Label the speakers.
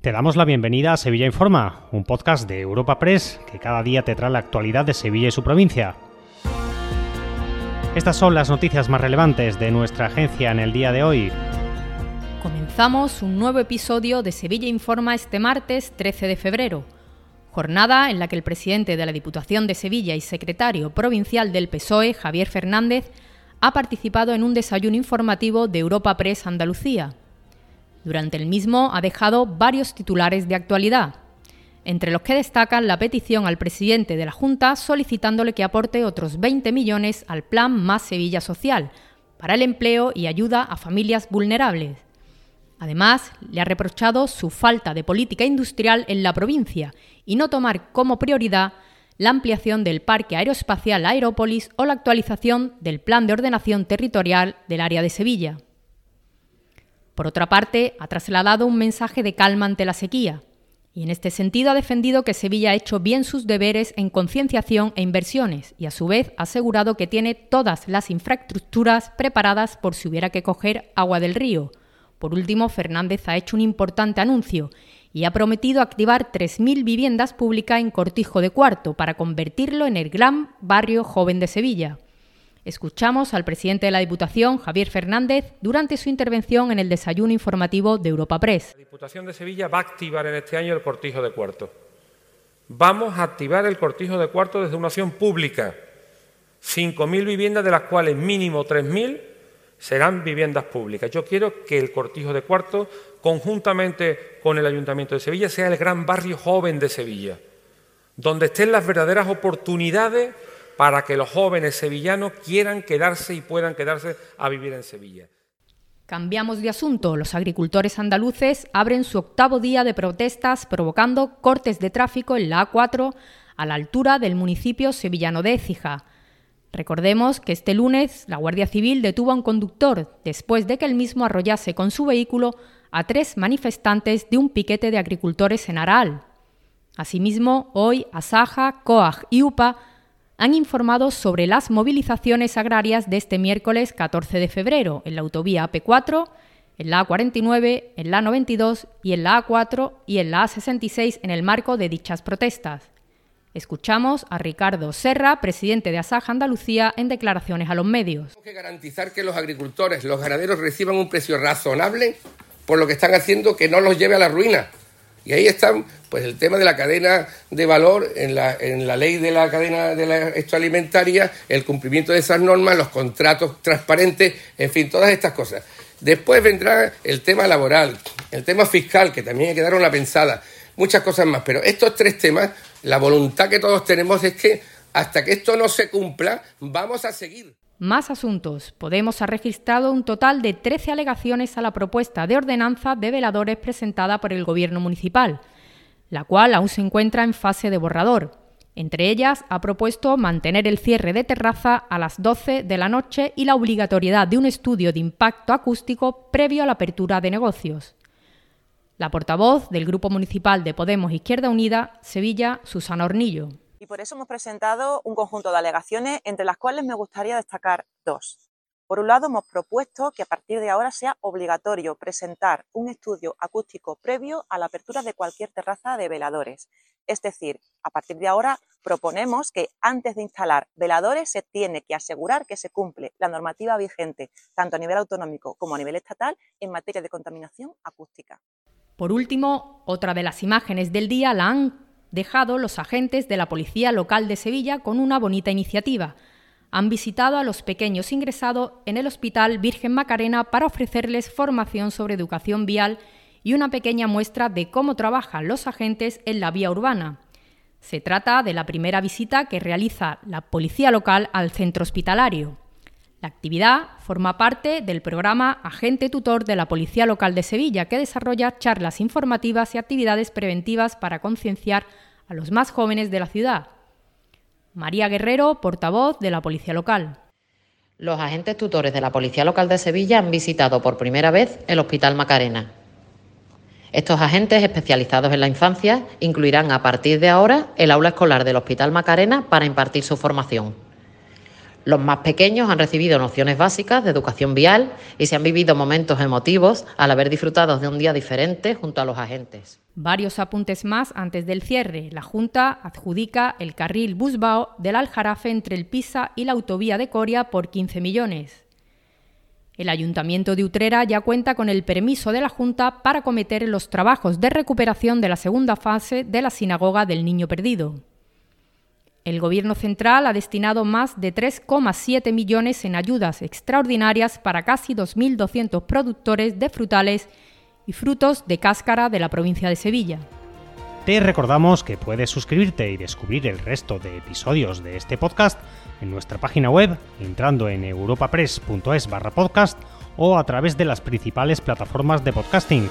Speaker 1: Te damos la bienvenida a Sevilla Informa, un podcast de Europa Press que cada día te trae la actualidad de Sevilla y su provincia. Estas son las noticias más relevantes de nuestra agencia en el día de hoy.
Speaker 2: Comenzamos un nuevo episodio de Sevilla Informa este martes 13 de febrero, jornada en la que el presidente de la Diputación de Sevilla y secretario provincial del PSOE, Javier Fernández, ha participado en un desayuno informativo de Europa Press Andalucía. Durante el mismo ha dejado varios titulares de actualidad, entre los que destacan la petición al presidente de la Junta solicitándole que aporte otros 20 millones al Plan Más Sevilla Social para el empleo y ayuda a familias vulnerables. Además, le ha reprochado su falta de política industrial en la provincia y no tomar como prioridad la ampliación del Parque Aeroespacial Aerópolis o la actualización del Plan de Ordenación Territorial del área de Sevilla. Por otra parte, ha trasladado un mensaje de calma ante la sequía y en este sentido ha defendido que Sevilla ha hecho bien sus deberes en concienciación e inversiones y a su vez ha asegurado que tiene todas las infraestructuras preparadas por si hubiera que coger agua del río. Por último, Fernández ha hecho un importante anuncio y ha prometido activar 3.000 viviendas públicas en Cortijo de Cuarto para convertirlo en el gran barrio joven de Sevilla. Escuchamos al presidente de la Diputación, Javier Fernández, durante su intervención en el desayuno informativo de Europa Press.
Speaker 3: La Diputación de Sevilla va a activar en este año el cortijo de cuarto. Vamos a activar el cortijo de cuarto desde una opción pública. 5.000 viviendas, de las cuales mínimo 3.000 serán viviendas públicas. Yo quiero que el cortijo de cuarto, conjuntamente con el Ayuntamiento de Sevilla, sea el gran barrio joven de Sevilla, donde estén las verdaderas oportunidades para que los jóvenes sevillanos quieran quedarse y puedan quedarse a vivir en Sevilla.
Speaker 2: Cambiamos de asunto. Los agricultores andaluces abren su octavo día de protestas provocando cortes de tráfico en la A4 a la altura del municipio sevillano de Écija. Recordemos que este lunes la Guardia Civil detuvo a un conductor después de que el mismo arrollase con su vehículo a tres manifestantes de un piquete de agricultores en Aral. Asimismo, hoy Asaja, COAG y UPA han informado sobre las movilizaciones agrarias de este miércoles 14 de febrero en la autovía AP4, en la A49, en la A92 y en la A4 y en la A66 en el marco de dichas protestas. Escuchamos a Ricardo Serra, presidente de Asaja Andalucía, en declaraciones a los medios.
Speaker 4: Tenemos que garantizar que los agricultores, los ganaderos reciban un precio razonable por lo que están haciendo que no los lleve a la ruina. Y ahí está pues, el tema de la cadena de valor en la, en la ley de la cadena de la alimentaria, el cumplimiento de esas normas, los contratos transparentes, en fin, todas estas cosas. Después vendrá el tema laboral, el tema fiscal, que también hay que una pensada, muchas cosas más. Pero estos tres temas, la voluntad que todos tenemos es que hasta que esto no se cumpla, vamos a seguir.
Speaker 2: Más asuntos. Podemos ha registrado un total de 13 alegaciones a la propuesta de ordenanza de veladores presentada por el Gobierno municipal, la cual aún se encuentra en fase de borrador. Entre ellas, ha propuesto mantener el cierre de terraza a las 12 de la noche y la obligatoriedad de un estudio de impacto acústico previo a la apertura de negocios. La portavoz del Grupo Municipal de Podemos Izquierda Unida, Sevilla, Susana Hornillo
Speaker 5: y por eso hemos presentado un conjunto de alegaciones entre las cuales me gustaría destacar dos. Por un lado, hemos propuesto que a partir de ahora sea obligatorio presentar un estudio acústico previo a la apertura de cualquier terraza de veladores. Es decir, a partir de ahora proponemos que antes de instalar veladores se tiene que asegurar que se cumple la normativa vigente, tanto a nivel autonómico como a nivel estatal, en materia de contaminación acústica.
Speaker 2: Por último, otra de las imágenes del día la han dejado los agentes de la Policía Local de Sevilla con una bonita iniciativa. Han visitado a los pequeños ingresados en el Hospital Virgen Macarena para ofrecerles formación sobre educación vial y una pequeña muestra de cómo trabajan los agentes en la vía urbana. Se trata de la primera visita que realiza la Policía Local al centro hospitalario. La actividad forma parte del programa Agente Tutor de la Policía Local de Sevilla, que desarrolla charlas informativas y actividades preventivas para concienciar a los más jóvenes de la ciudad. María Guerrero, portavoz de la Policía Local.
Speaker 6: Los agentes tutores de la Policía Local de Sevilla han visitado por primera vez el Hospital Macarena. Estos agentes especializados en la infancia incluirán a partir de ahora el aula escolar del Hospital Macarena para impartir su formación. Los más pequeños han recibido nociones básicas de educación vial y se han vivido momentos emotivos al haber disfrutado de un día diferente junto a los agentes.
Speaker 2: Varios apuntes más antes del cierre. La Junta adjudica el carril Busbao del Aljarafe entre el Pisa y la autovía de Coria por 15 millones. El Ayuntamiento de Utrera ya cuenta con el permiso de la Junta para cometer los trabajos de recuperación de la segunda fase de la sinagoga del Niño Perdido. El Gobierno central ha destinado más de 3,7 millones en ayudas extraordinarias para casi 2.200 productores de frutales y frutos de cáscara de la provincia de Sevilla.
Speaker 1: Te recordamos que puedes suscribirte y descubrir el resto de episodios de este podcast en nuestra página web entrando en europapress.es barra podcast o a través de las principales plataformas de podcasting